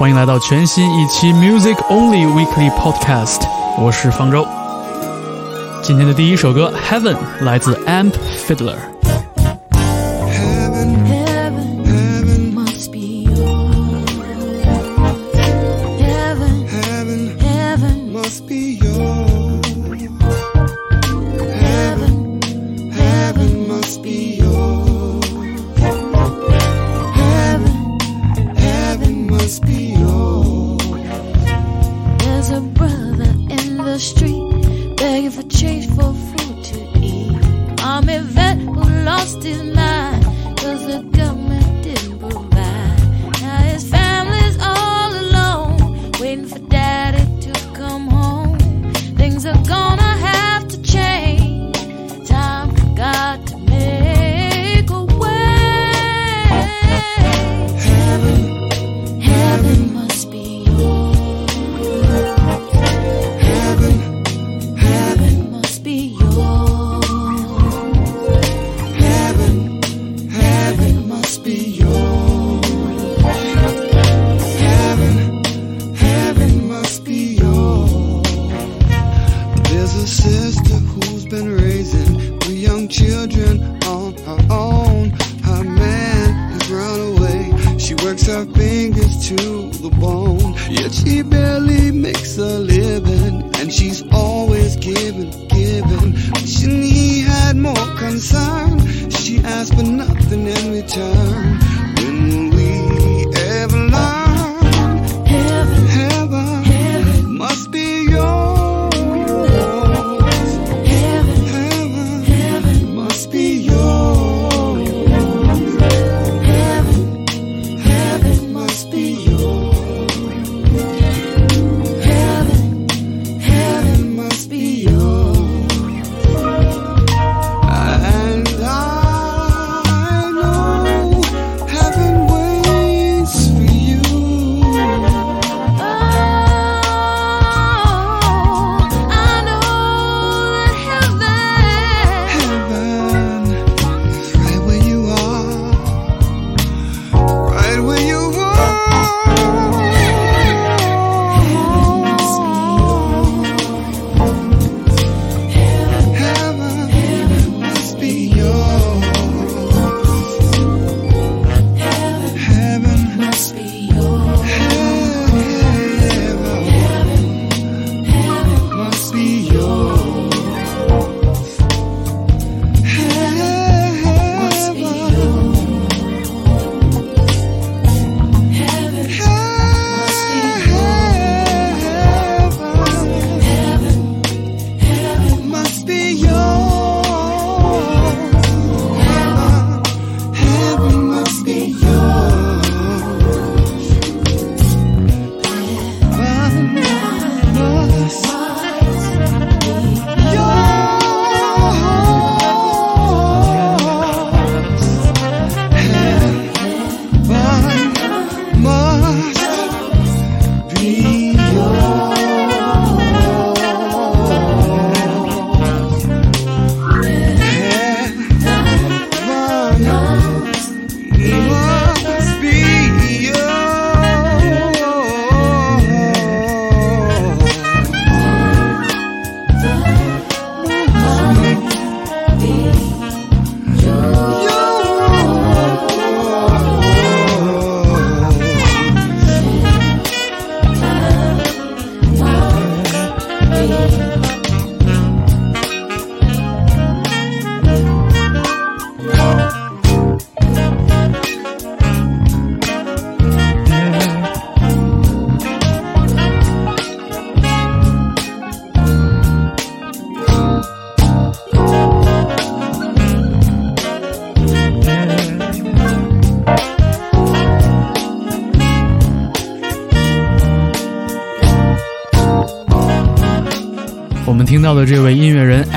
欢迎来到全新一期 Music Only Weekly Podcast，我是方舟。今天的第一首歌《Heaven》来自 Amp Fiddler。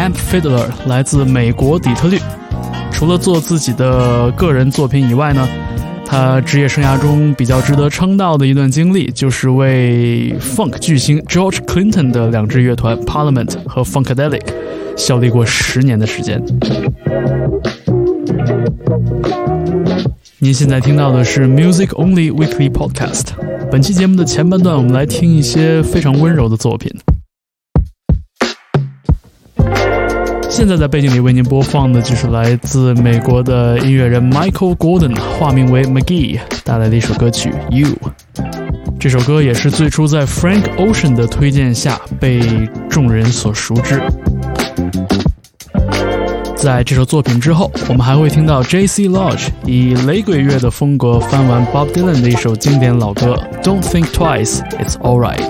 Amp Fiddler 来自美国底特律。除了做自己的个人作品以外呢，他职业生涯中比较值得称道的一段经历，就是为 Funk 巨星 George Clinton 的两支乐团 Parliament 和 Funkadelic 效力过十年的时间。您现在听到的是 Music Only Weekly Podcast，本期节目的前半段，我们来听一些非常温柔的作品。现在在背景里为您播放的就是来自美国的音乐人 Michael Gordon，化名为 McGee 带来的一首歌曲《You》。这首歌也是最初在 Frank Ocean 的推荐下被众人所熟知。在这首作品之后，我们还会听到 J.C. Lodge 以雷鬼乐的风格翻完 Bob Dylan 的一首经典老歌《Don't Think Twice, It's Alright》。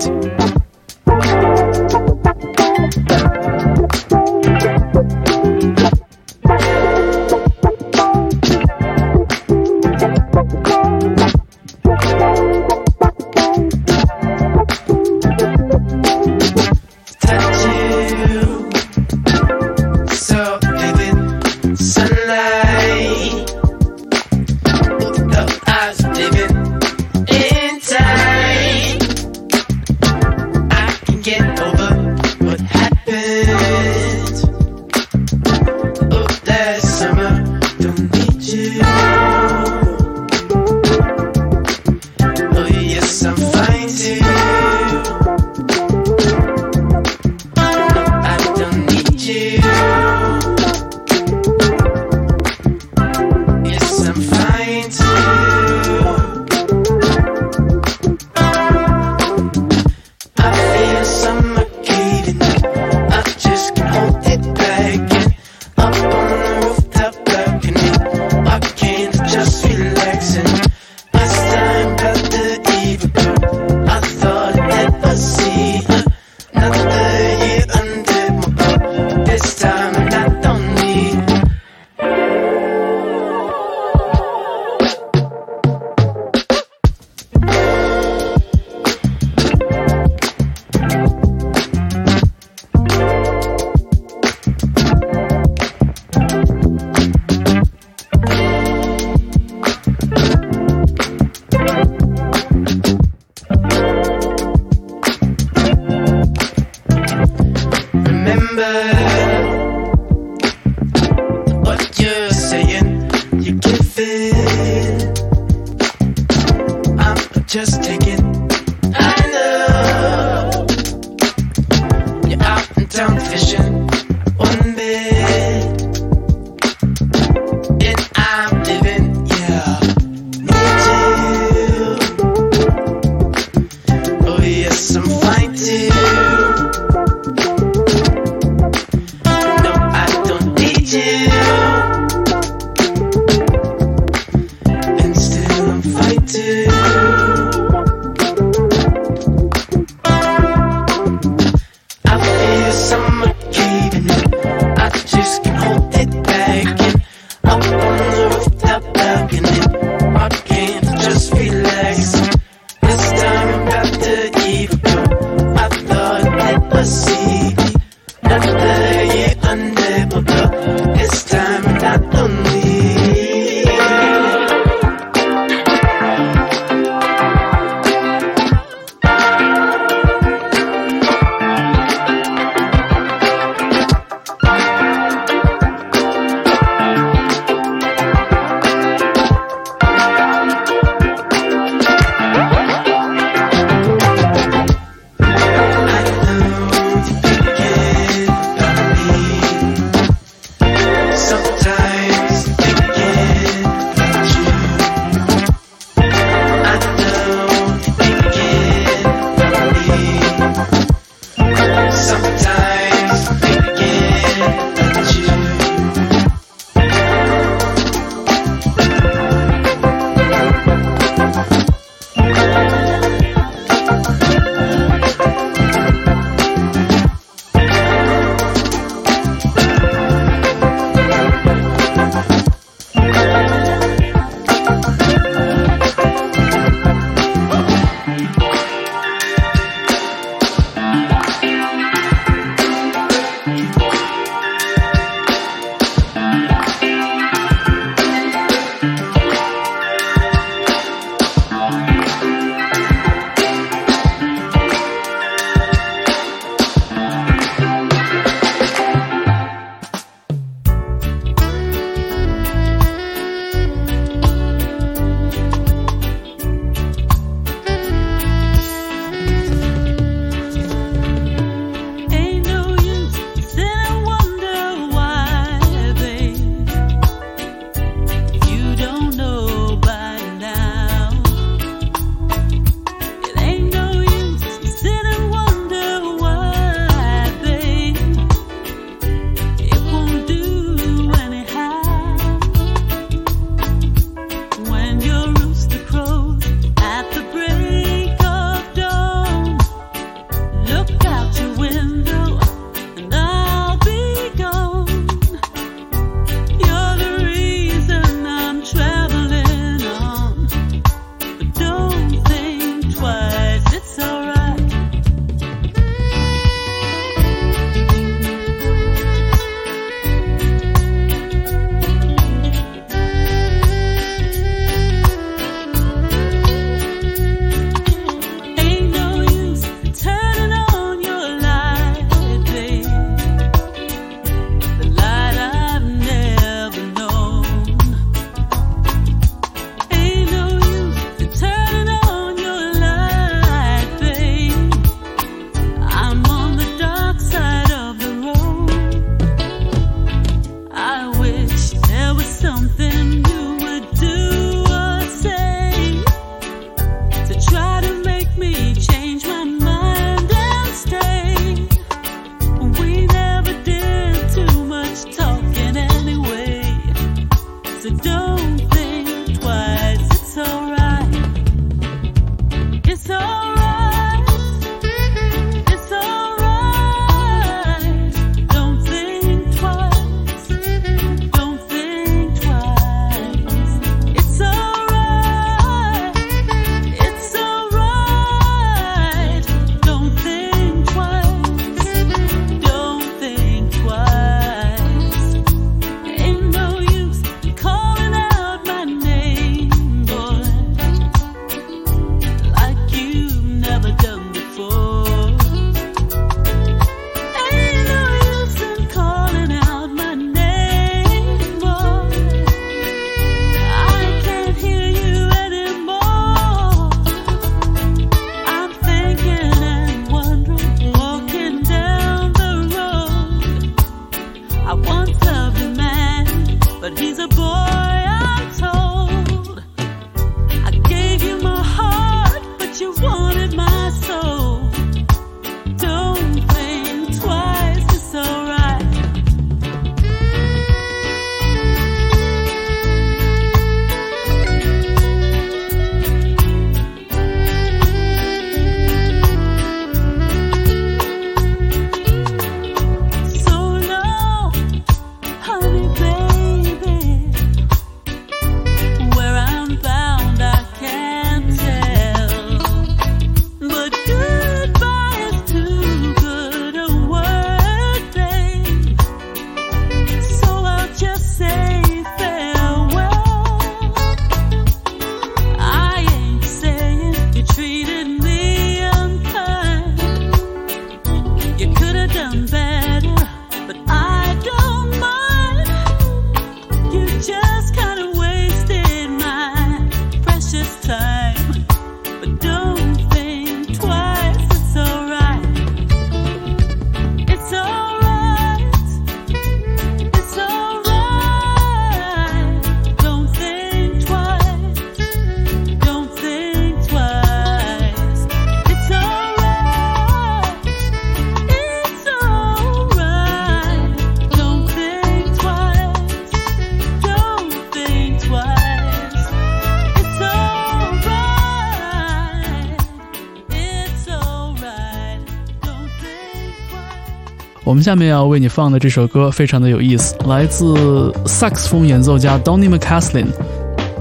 我们下面要为你放的这首歌非常的有意思，来自萨克斯风演奏家 Donny McCaslin。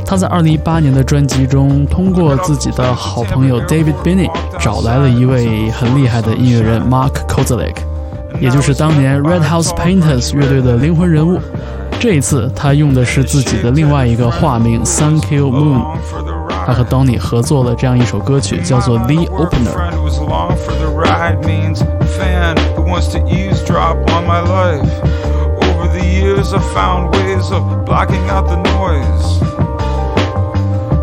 他在2018年的专辑中，通过自己的好朋友 David Binney 找来了一位很厉害的音乐人 Mark Kozelik，也就是当年 Red House Painters 乐队的灵魂人物。这一次，他用的是自己的另外一个化名 Thank You Moon。他和 Donny 合作了这样一首歌曲，叫做 The Opener。wants to eavesdrop on my life. Over the years, I've found ways of blocking out the noise.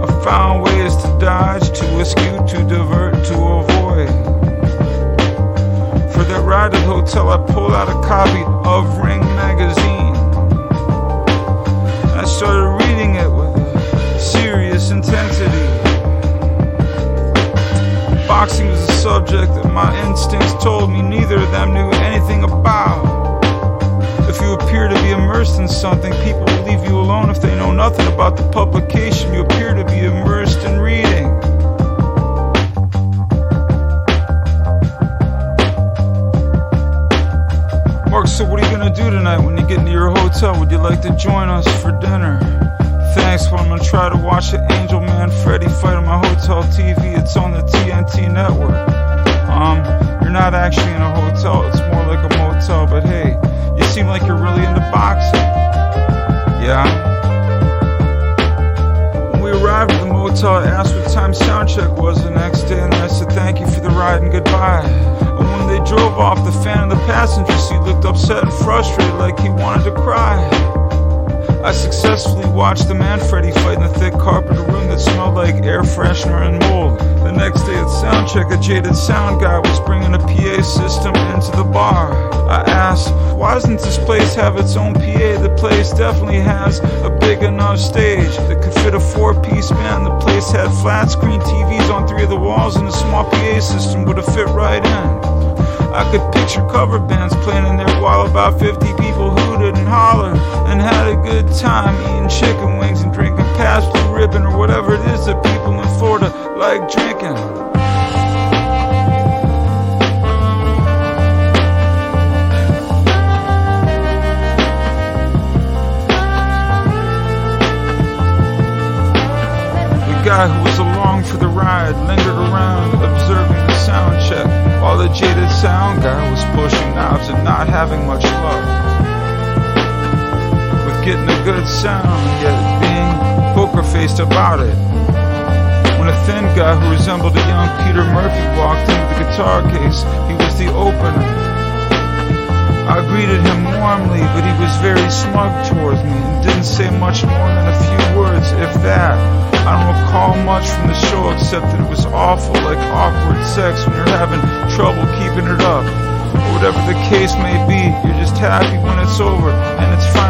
I've found ways to dodge, to askew, to divert, to avoid. For that ride to the hotel, I pulled out a copy of Ring magazine. I started reading it with serious intensity. Boxing was a subject that my instincts told me neither of them knew anything about. If you appear to be immersed in something, people will leave you alone if they know nothing about the publication you appear to be immersed in reading. Mark, so what are you gonna do tonight when you get into your hotel? Would you like to join us for dinner? But I'm gonna try to watch the Angel Man Freddy fight on my hotel TV. It's on the TNT network. Um, you're not actually in a hotel, it's more like a motel, but hey, you seem like you're really into boxing. Yeah? When we arrived at the motel, I asked what time soundcheck was the next day, and I said thank you for the ride and goodbye. And when they drove off, the fan in the passenger seat looked upset and frustrated like he wanted to cry. I successfully watched the Manfredy fight in a thick carpeted room that smelled like air freshener and mold. The next day at soundcheck, check, a jaded sound guy was bringing a PA system into the bar. I asked, why doesn't this place have its own PA? The place definitely has a big enough stage that could fit a four piece band. The place had flat screen TVs on three of the walls, and a small PA system would have fit right in. I could picture cover bands playing in there while about 50 people hooted and hollered and had a good time eating chicken wings and drinking Pabst ribbon or whatever it is that people in Florida like drinking. The guy who was along for the ride lingered around observing the sound check while the jaded sound guy was pushing knobs and not having much luck getting a good sound, yet being poker faced about it. When a thin guy who resembled a young Peter Murphy walked into the guitar case, he was the opener. I greeted him warmly, but he was very smug towards me and didn't say much more than a few words, if that. I don't recall much from the show except that it was awful, like awkward sex when you're having trouble keeping it up. Or whatever the case may be, you're just happy when it's over and it's I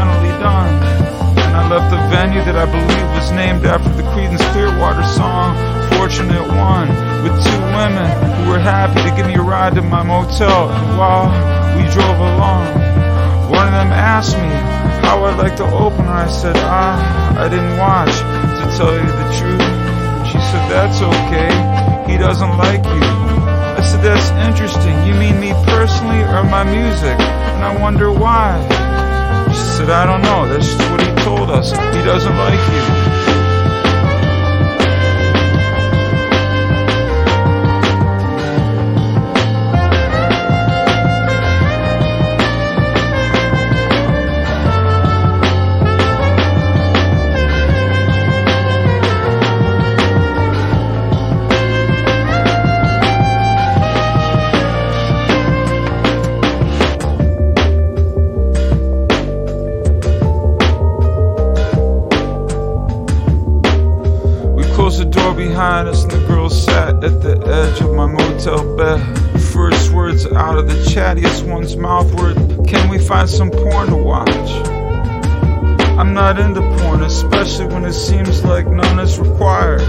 left the venue that I believe was named after the Creedence Clearwater song Fortunate Son with two women who were happy to give me a ride to my motel. And while we drove along, one of them asked me how I'd like to open her. I said, ah, I didn't watch, to tell you the truth. She said, that's okay. He doesn't like you. I said, that's interesting. You mean me personally or my music? And I wonder why. She said, I don't know. That's just what he told us. He doesn't like you. The chattiest one's mouth were, Can we find some porn to watch? I'm not into porn, especially when it seems like none is required.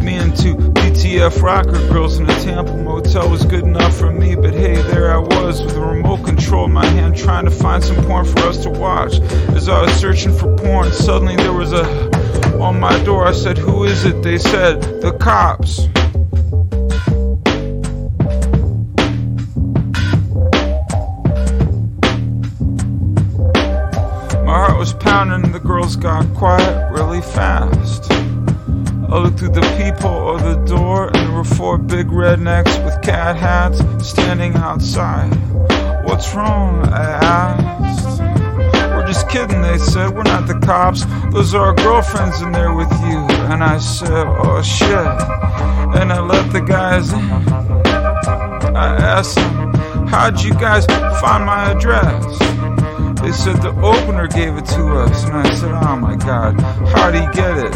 Me and two BTF rocker girls in a Tampa motel was good enough for me, but hey, there I was with a remote control in my hand trying to find some porn for us to watch. As I was searching for porn, suddenly there was a on my door. I said, Who is it? They said, The cops. Rednecks with cat hats standing outside. What's wrong? I asked. We're just kidding, they said. We're not the cops. Those are our girlfriends in there with you. And I said, oh shit. And I let the guys in. I asked them, how'd you guys find my address? They said the opener gave it to us. And I said, oh my god, how'd he get it?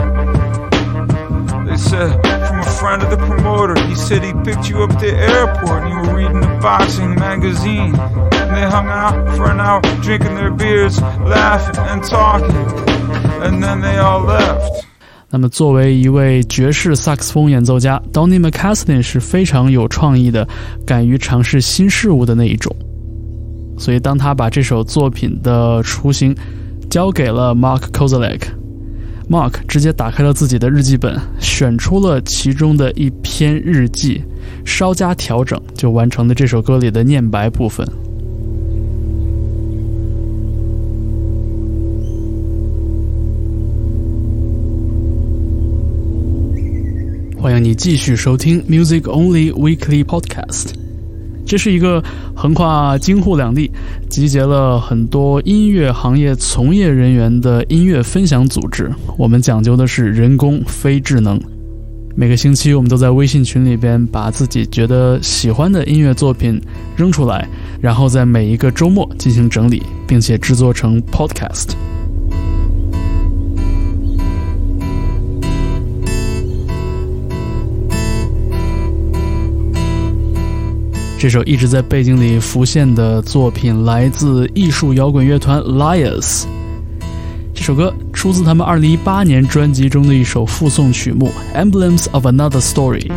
They said, from a friend of the promoter. He said he picked you up at the airport and you were reading a boxing magazine. And they hung out for an hour, drinking their beers, laughing and talking. And then they all left. 那么，作为一位爵士萨克斯风演奏家，Donny McCaslin 是非常有创意的，敢于尝试新事物的那一种。所以，当他把这首作品的雏形交给了 Mark k o z a l e k Mark 直接打开了自己的日记本，选出了其中的一篇日记，稍加调整，就完成了这首歌里的念白部分。欢迎你继续收听 Music Only Weekly Podcast。这是一个横跨京沪两地，集结了很多音乐行业从业人员的音乐分享组织。我们讲究的是人工非智能。每个星期，我们都在微信群里边把自己觉得喜欢的音乐作品扔出来，然后在每一个周末进行整理，并且制作成 Podcast。这首一直在背景里浮现的作品来自艺术摇滚乐团 liars 这首歌出自他们二零一八年专辑中的一首附送曲目 emblems of another story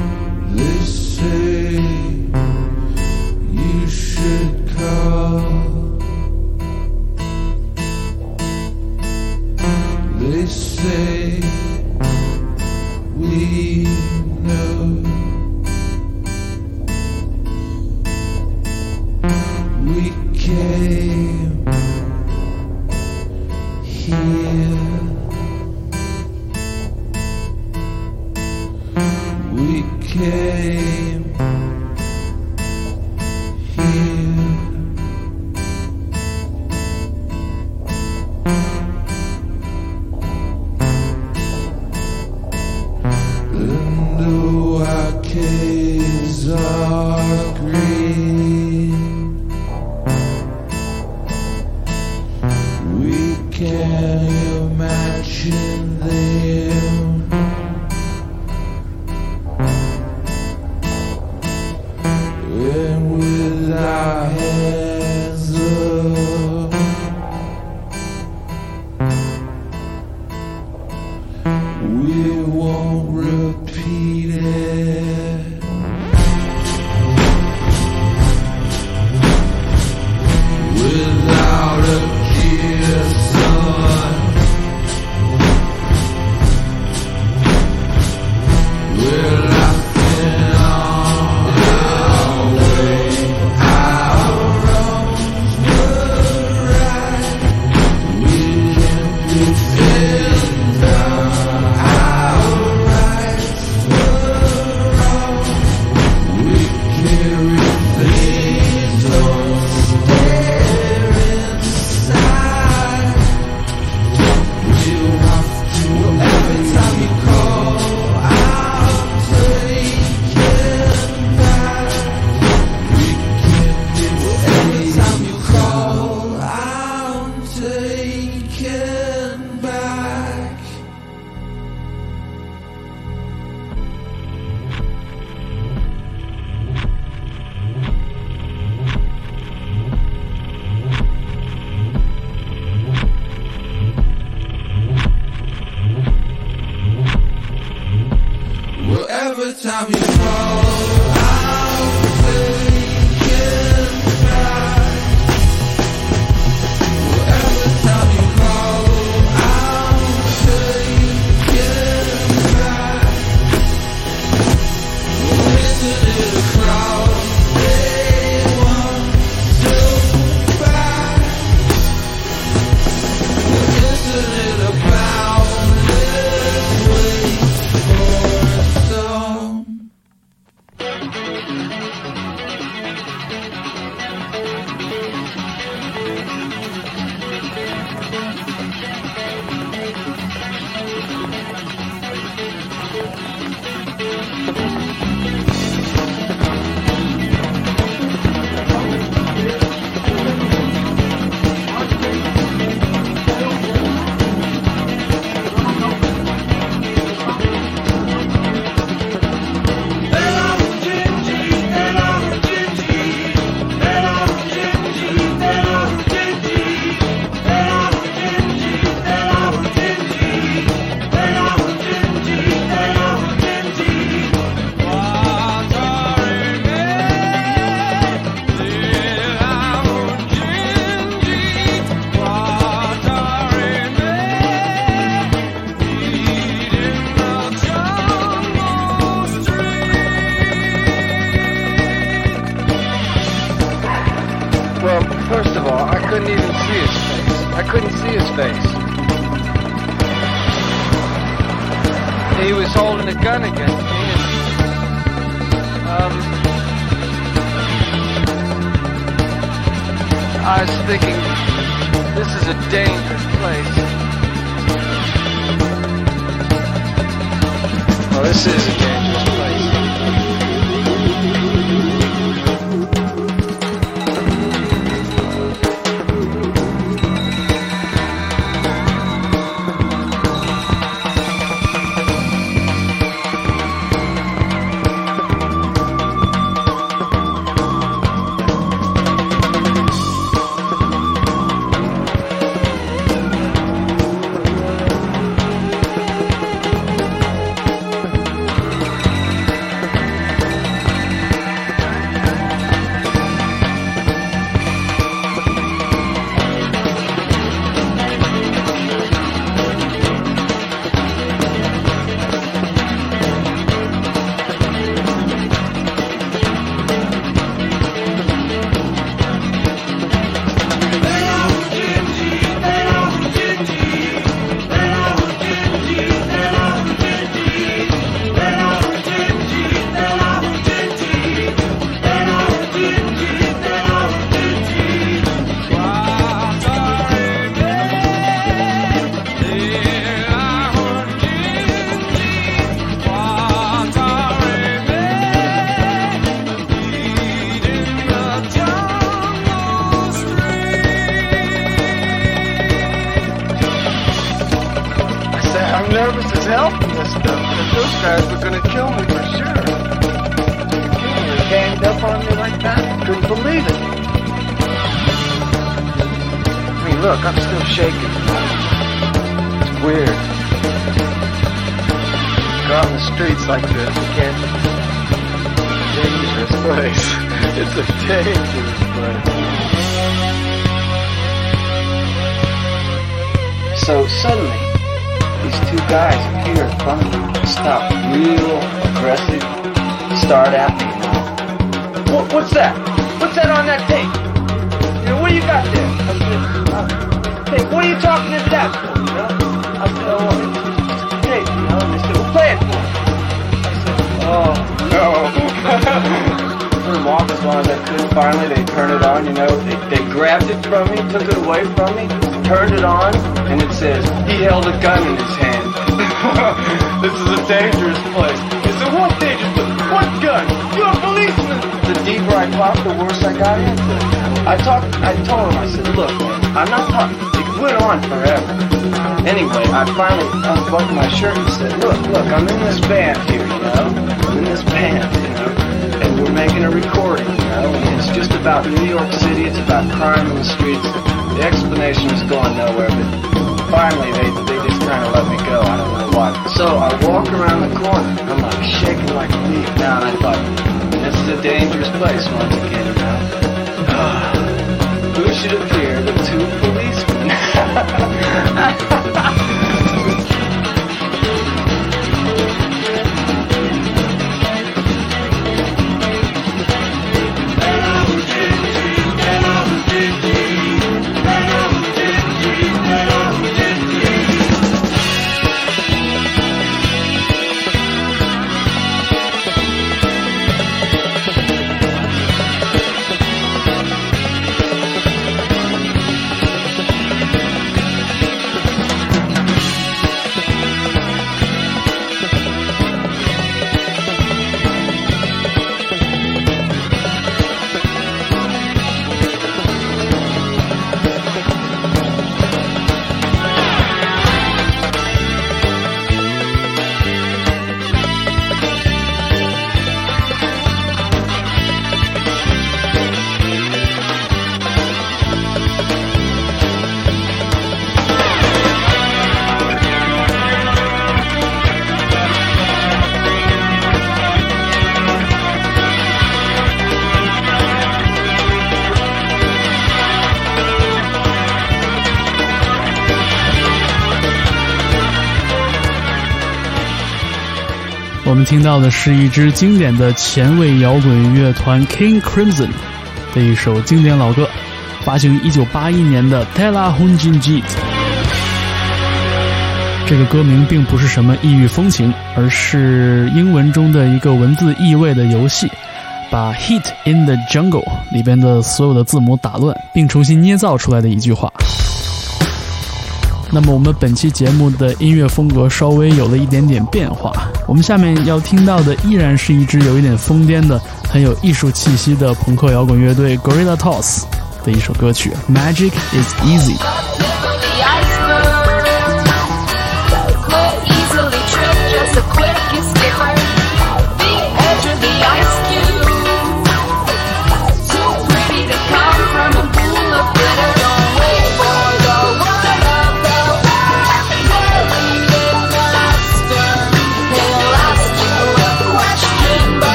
what's that? What's that on that tape? You know, what do you got there? I said, hey, what are you talking to that for? You know? I said, oh, it's, tape, you know? They said, well, play it for me. I said, oh, no. For them off as long as I could. Finally, they turned it on, you know? They, they grabbed it from me, took it away from me, turned it on, and it says, he held a gun in his hand. this is a dangerous place. It's a dangerous place? What gun? You're a policeman! The deeper I talked, the worse I got into. I talked, I told him, I said, look, I'm not talking. It went on forever. Anyway, I finally unbuckled my shirt and said, look, look, I'm in this band here, you know? I'm in this band, you know? And we're making a recording, you know? And it's just about New York City, it's about crime in the streets. The explanation is going nowhere, but finally they, they kind of let me go. I don't know why. So I walk around the corner. I'm like shaking like a leaf now, I thought, this is a dangerous place once again? Who should appear but two policemen? 听到的是一支经典的前卫摇滚乐团 King Crimson 的一首经典老歌，发行于1981年的《Tela Hunjinjit》。这个歌名并不是什么异域风情，而是英文中的一个文字意味的游戏，把 Heat in the Jungle” 里边的所有的字母打乱，并重新捏造出来的一句话。那么我们本期节目的音乐风格稍微有了一点点变化，我们下面要听到的依然是一支有一点疯癫的、很有艺术气息的朋克摇滚乐队 Gorilla Toss 的一首歌曲《Magic Is Easy》。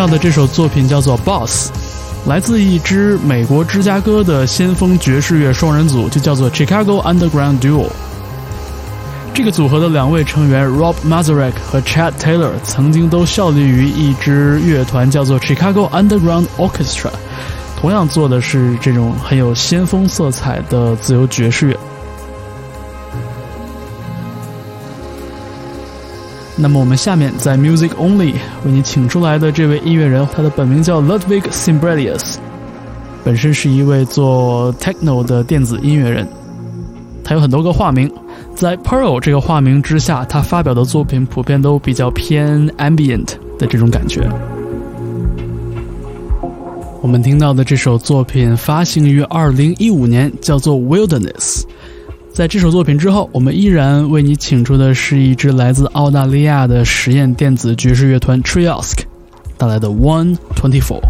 到的这首作品叫做《Boss》，来自一支美国芝加哥的先锋爵士乐双人组，就叫做 Chicago Underground Duo。这个组合的两位成员 Rob Mazurek 和 Chad Taylor 曾经都效力于一支乐团，叫做 Chicago Underground Orchestra，同样做的是这种很有先锋色彩的自由爵士乐。那么我们下面在 Music Only 为你请出来的这位音乐人，他的本名叫 Ludwig Simbrelius，本身是一位做 techno 的电子音乐人，他有很多个化名，在 Pearl 这个化名之下，他发表的作品普遍都比较偏 ambient 的这种感觉。我们听到的这首作品发行于2015年，叫做 Wilderness。在这首作品之后，我们依然为你请出的是一支来自澳大利亚的实验电子爵士乐团 Triosk 带来的 One Twenty Four。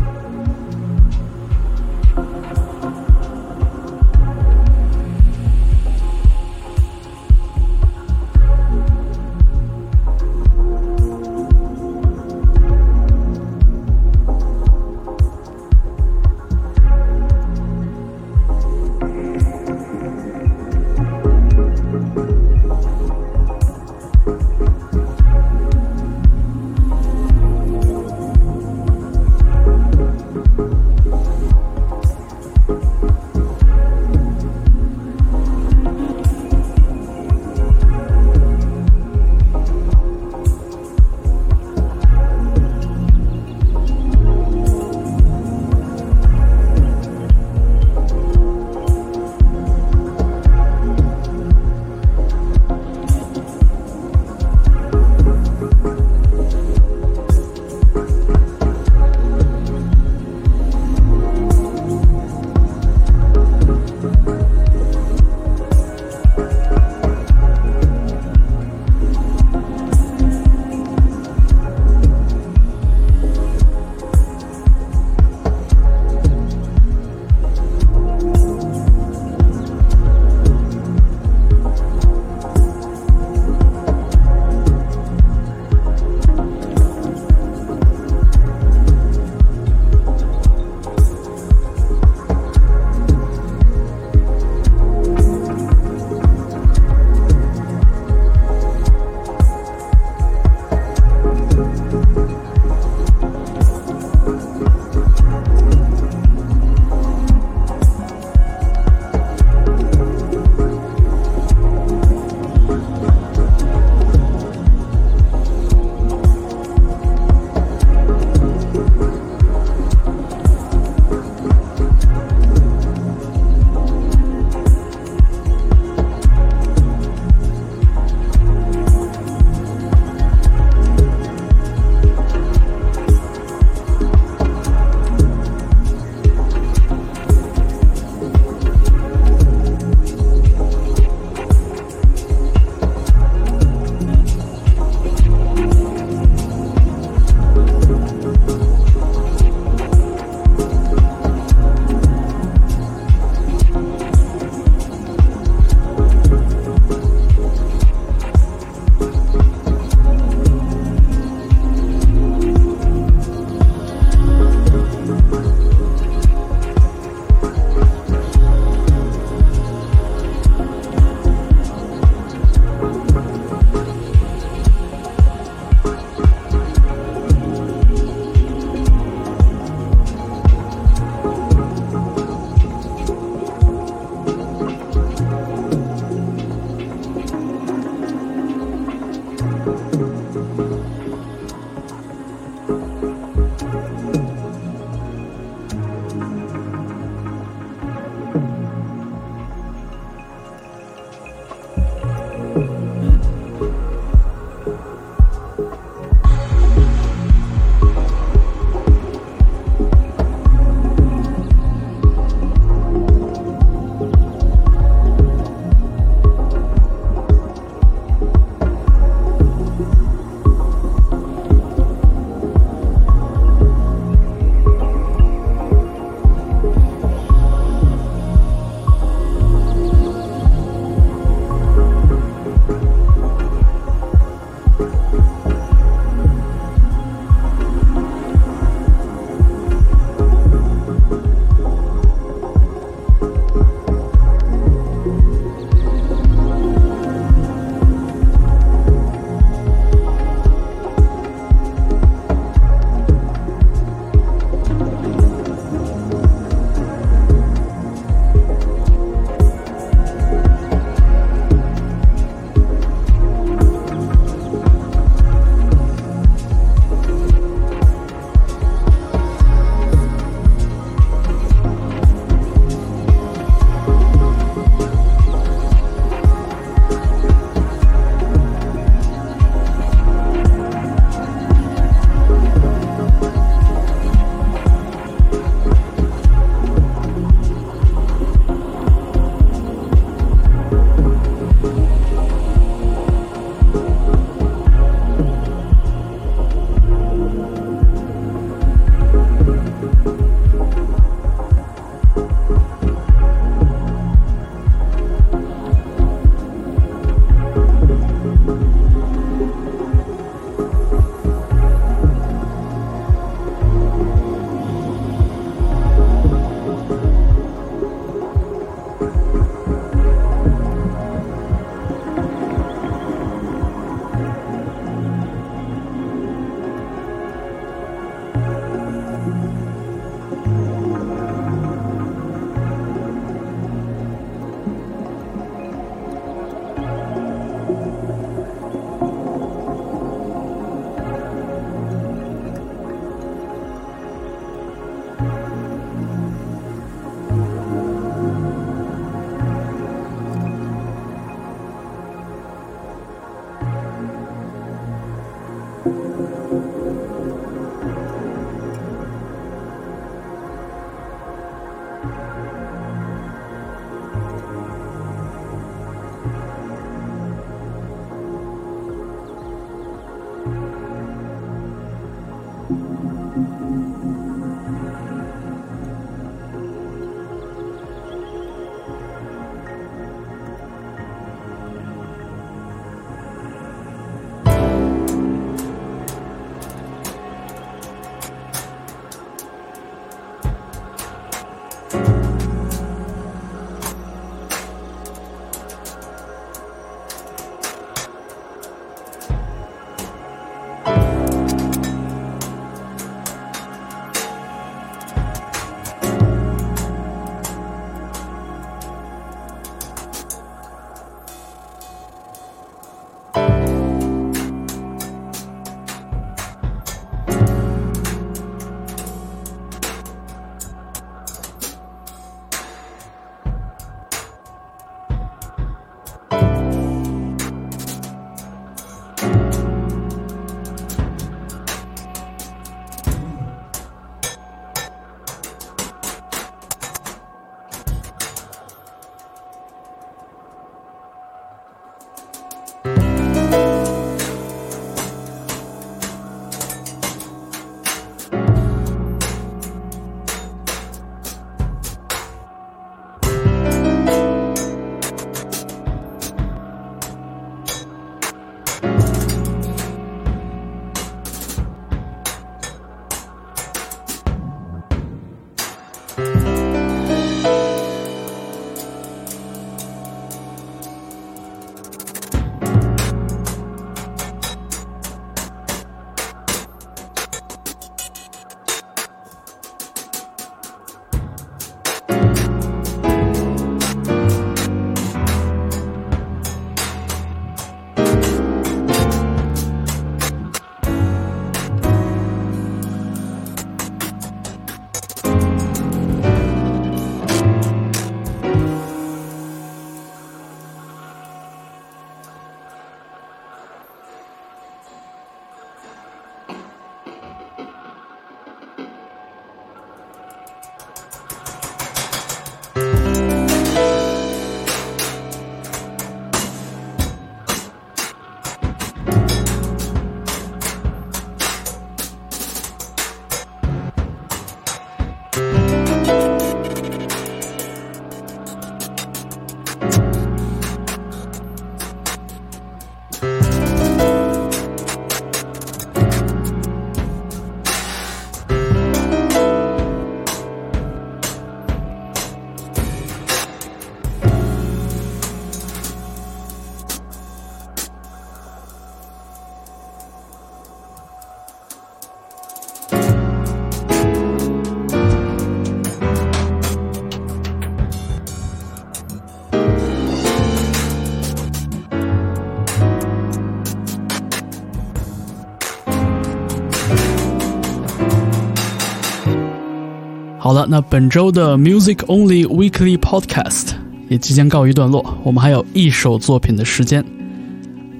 那本周的 Music Only Weekly Podcast 也即将告一段落，我们还有一首作品的时间，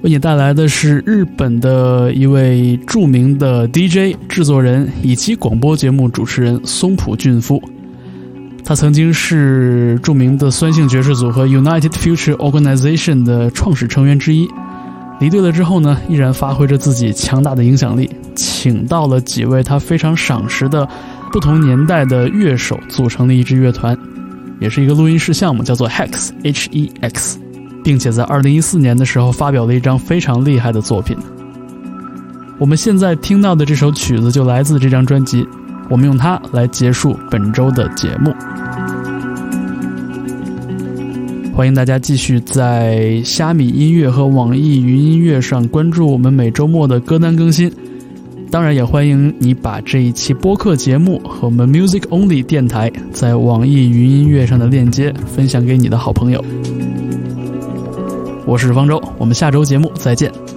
为你带来的是日本的一位著名的 DJ 制作人以及广播节目主持人松浦俊夫。他曾经是著名的酸性爵士组合 United Future Organization 的创始成员之一。离队了之后呢，依然发挥着自己强大的影响力，请到了几位他非常赏识的不同年代的乐手，组成了一支乐团，也是一个录音室项目，叫做 Hex H E X，并且在二零一四年的时候发表了一张非常厉害的作品。我们现在听到的这首曲子就来自这张专辑，我们用它来结束本周的节目。欢迎大家继续在虾米音乐和网易云音乐上关注我们每周末的歌单更新。当然，也欢迎你把这一期播客节目和我们 Music Only 电台在网易云音乐上的链接分享给你的好朋友。我是方舟，我们下周节目再见。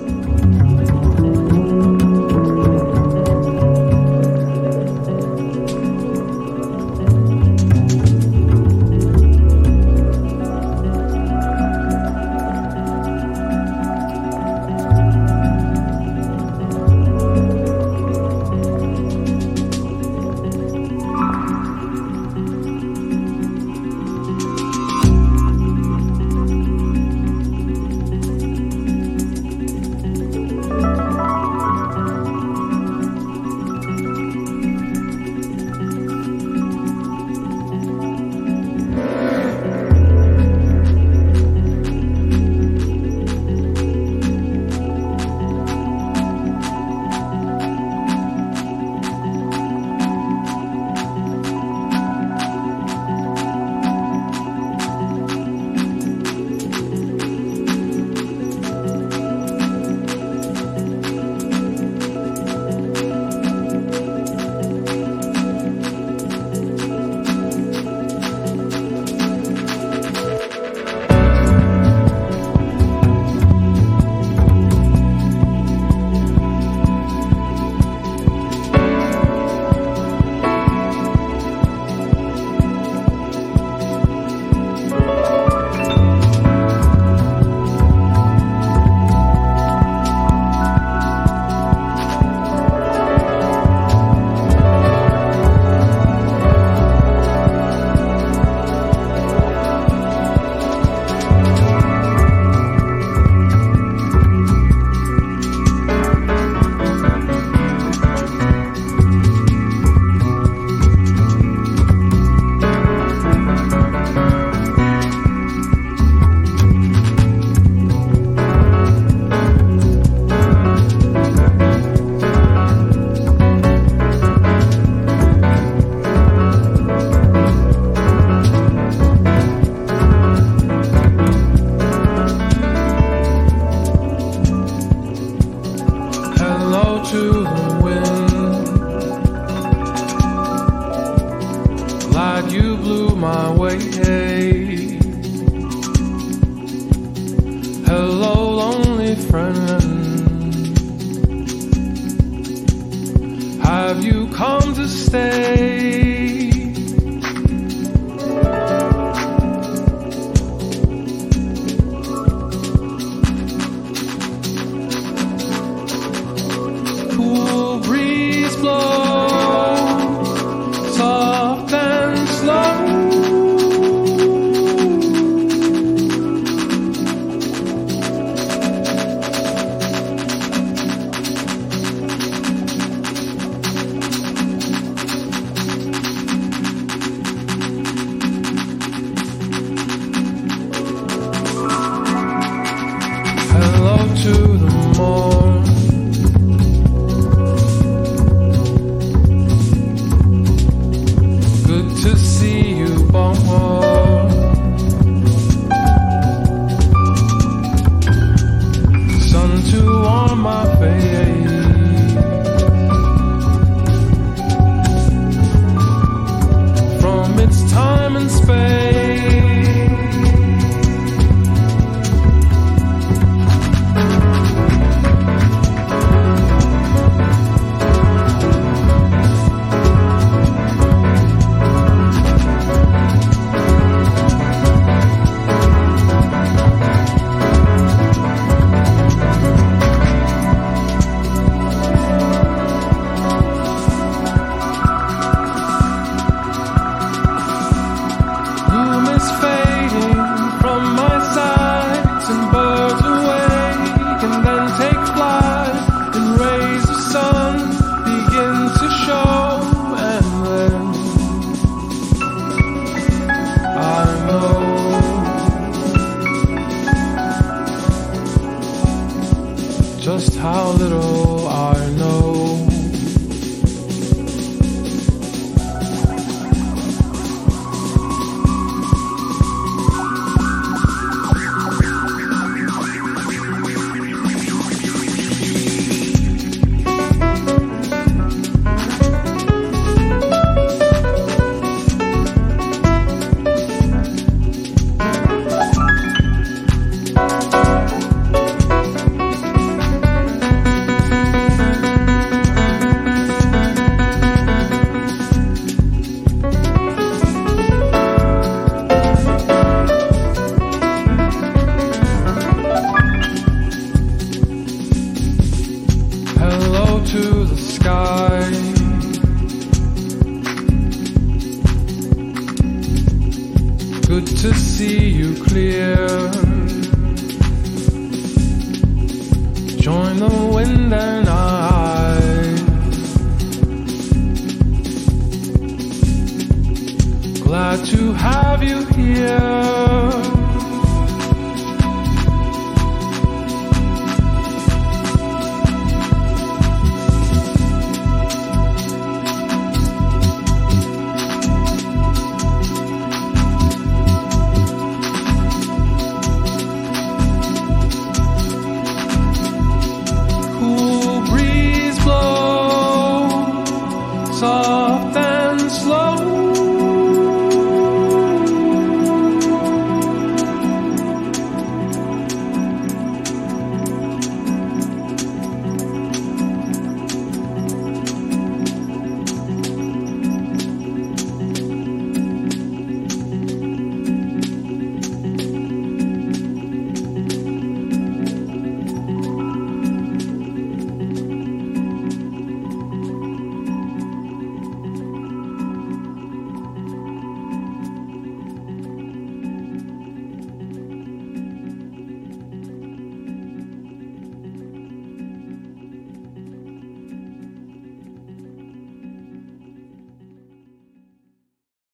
See you born.